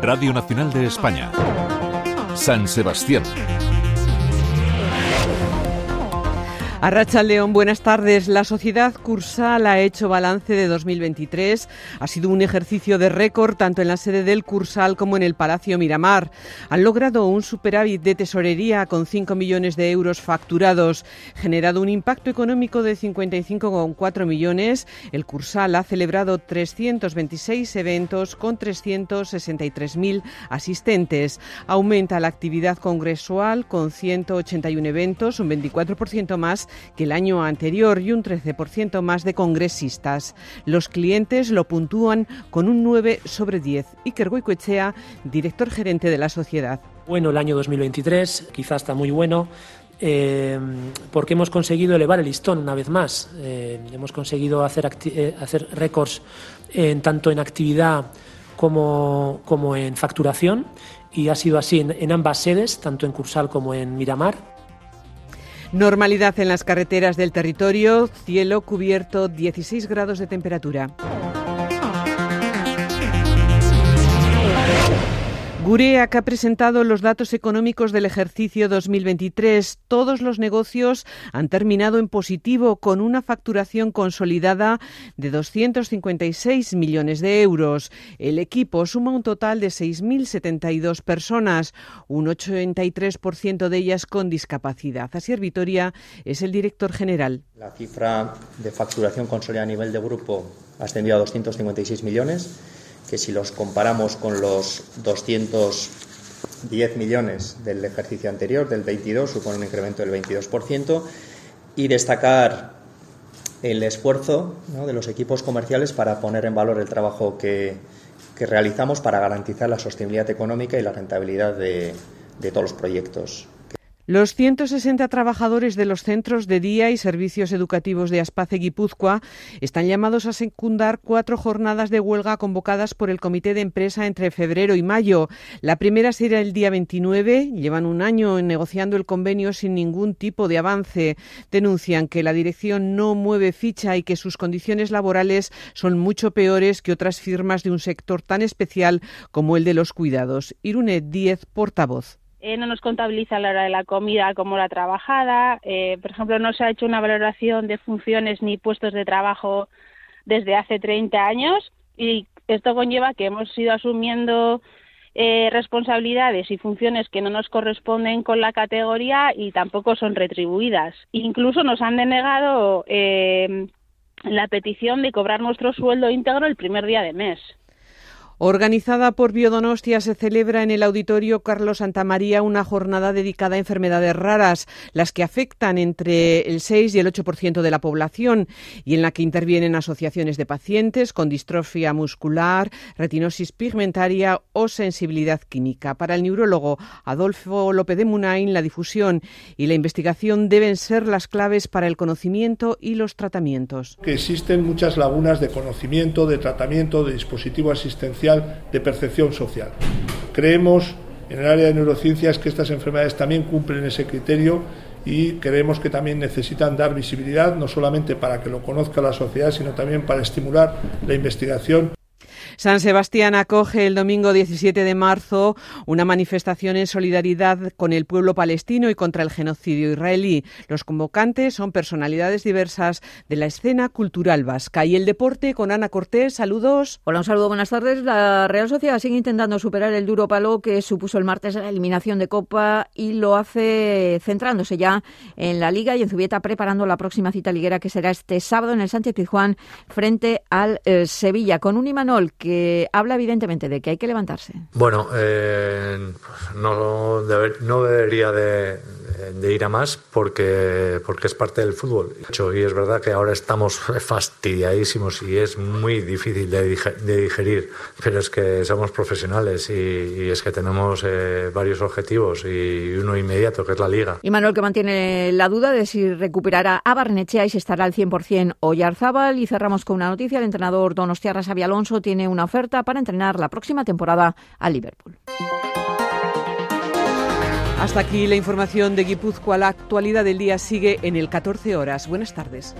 Radio Nacional de España. San Sebastián. Arracha León, buenas tardes. La sociedad Cursal ha hecho balance de 2023. Ha sido un ejercicio de récord tanto en la sede del Cursal como en el Palacio Miramar. Han logrado un superávit de tesorería con 5 millones de euros facturados, generado un impacto económico de 55,4 millones. El Cursal ha celebrado 326 eventos con 363.000 asistentes. Aumenta la actividad congresual con 181 eventos, un 24% más que el año anterior y un 13% más de congresistas. Los clientes lo puntúan con un 9 sobre 10. Iker Goicoechea, director gerente de la sociedad. Bueno, el año 2023 quizás está muy bueno. Eh, porque hemos conseguido elevar el listón una vez más. Eh, hemos conseguido hacer, eh, hacer récords en, tanto en actividad como, como, en facturación y ha sido así en, en ambas sedes, tanto en Cursal como en Miramar. Normalidad en las carreteras del territorio, cielo cubierto, 16 grados de temperatura. Gureak ha presentado los datos económicos del ejercicio 2023. Todos los negocios han terminado en positivo con una facturación consolidada de 256 millones de euros. El equipo suma un total de 6.072 personas, un 83% de ellas con discapacidad. Asier Vitoria es el director general. La cifra de facturación consolidada a nivel de grupo ha ascendido a 256 millones que si los comparamos con los 210 millones del ejercicio anterior, del 22, supone un incremento del 22%, y destacar el esfuerzo de los equipos comerciales para poner en valor el trabajo que, que, realizamos para garantizar la sostenibilidad económica y la rentabilidad de, de todos los proyectos. Los 160 trabajadores de los centros de día y servicios educativos de Aspace Guipúzcoa están llamados a secundar cuatro jornadas de huelga convocadas por el Comité de Empresa entre febrero y mayo. La primera será el día 29. Llevan un año negociando el convenio sin ningún tipo de avance. Denuncian que la dirección no mueve ficha y que sus condiciones laborales son mucho peores que otras firmas de un sector tan especial como el de los cuidados. Irune Díez, portavoz. Eh, no nos contabiliza la hora de la comida como la trabajada, eh, por ejemplo, no se ha hecho una valoración de funciones ni puestos de trabajo desde hace 30 años y esto conlleva que hemos ido asumiendo eh, responsabilidades y funciones que no nos corresponden con la categoría y tampoco son retribuidas. Incluso nos han denegado la petición de cobrar nuestro sueldo íntegro el primer día de mes. Organizada por Biodonostia, se celebra en el Auditorio Carlos Santamaría una jornada dedicada a enfermedades raras, las que afectan entre el 6 y el 8% de la población y en la que intervienen asociaciones de pacientes con distrofia muscular, retinosis pigmentaria o sensibilidad química. Para el neurólogo Adolfo López de Munain, la difusión y la investigación deben ser las claves para el conocimiento y los tratamientos. Que existen muchas lagunas de conocimiento, de tratamiento, de dispositivo asistencial de percepción social. Creemos en el área de neurociencias que estas enfermedades también cumplen ese criterio y creemos que también necesitan dar visibilidad, no solamente para que lo conozca la sociedad, sino también para estimular la investigación. San Sebastián acoge el domingo 17 de marzo una manifestación en solidaridad con el pueblo palestino y contra el genocidio israelí. Los convocantes son personalidades diversas de la escena cultural vasca. Y el deporte con Ana Cortés. Saludos. Hola, un saludo, buenas tardes. La Real Sociedad sigue intentando superar el duro palo que supuso el martes la eliminación de Copa y lo hace centrándose ya en la Liga y en Zubieta preparando la próxima cita liguera que será este sábado en el Sánchez Pizjuán frente al eh, Sevilla con un Imanol que habla evidentemente de que hay que levantarse. Bueno, eh, no, no debería de, de ir a más porque, porque es parte del fútbol. Y es verdad que ahora estamos fastidiadísimos y es muy difícil de, digerir, pero es que somos profesionales y, es que tenemos eh, varios objetivos y uno inmediato, que es la liga. Y Manuel, que mantiene la duda de si recuperará a Barnechea y si estará al 100% Oyarzábal. Y cerramos con una noticia. El entrenador Donostiarra Xavi Alonso tiene una oferta para entrenar la próxima temporada a Liverpool. Hasta aquí la información de Guipúzcoa. La actualidad del día sigue en el 14 horas. Buenas tardes.